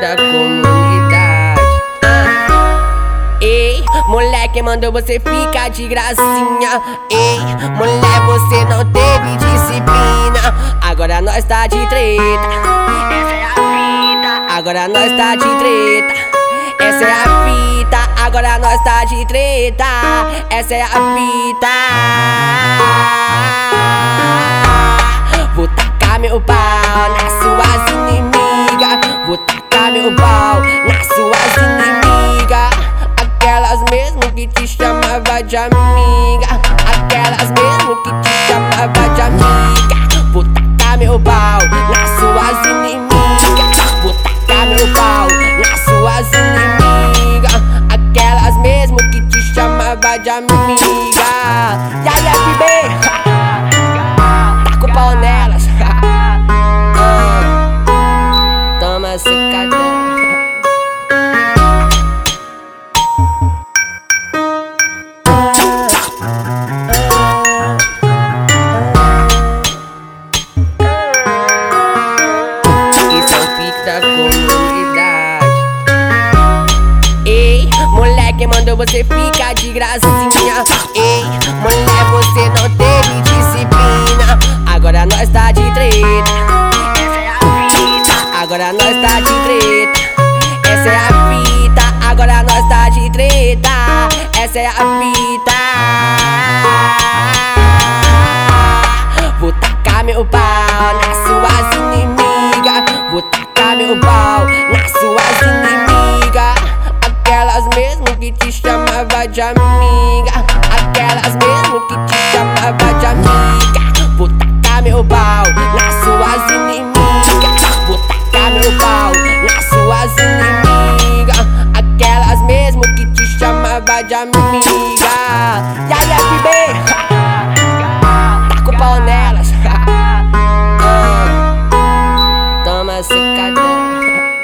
da comunidade. Ah. Ei, moleque, mandou você ficar de gracinha. Ei, mulher, você não teve disciplina. Agora nós tá de treta. Essa é a fita. Agora nós tá de treta. Essa é a fita, agora nós tá de treta. Essa é a fita. Meu pau nas suas inimigas. Aquelas mesmo que te chamava de amiga. Aquelas mesmo que te chamava de amiga. Vou tacar meu pau nas suas inimigas. Vou tacar meu pau nas suas inimigas. Aquelas mesmo que te chamava de amiga. E aí, FB? Moleque, mandou você ficar de gracinha. Ei, mulher, você não teve disciplina. Agora nós tá de treta. Essa é a fita. Agora nós tá de treta. Essa é a fita. Agora nós tá de treta. Essa é a fita. Vou tacar meu pau nas suas inimigas. Vou tacar meu pau que te chamava de amiga. Aquelas mesmo que te chamava de amiga. Vou tacar meu pau nas suas inimigas. Vou tacar meu pau nas suas inimigas. Aquelas mesmo que te chamava de amiga. E aí FB Taca tá o pau nelas. Toma secadão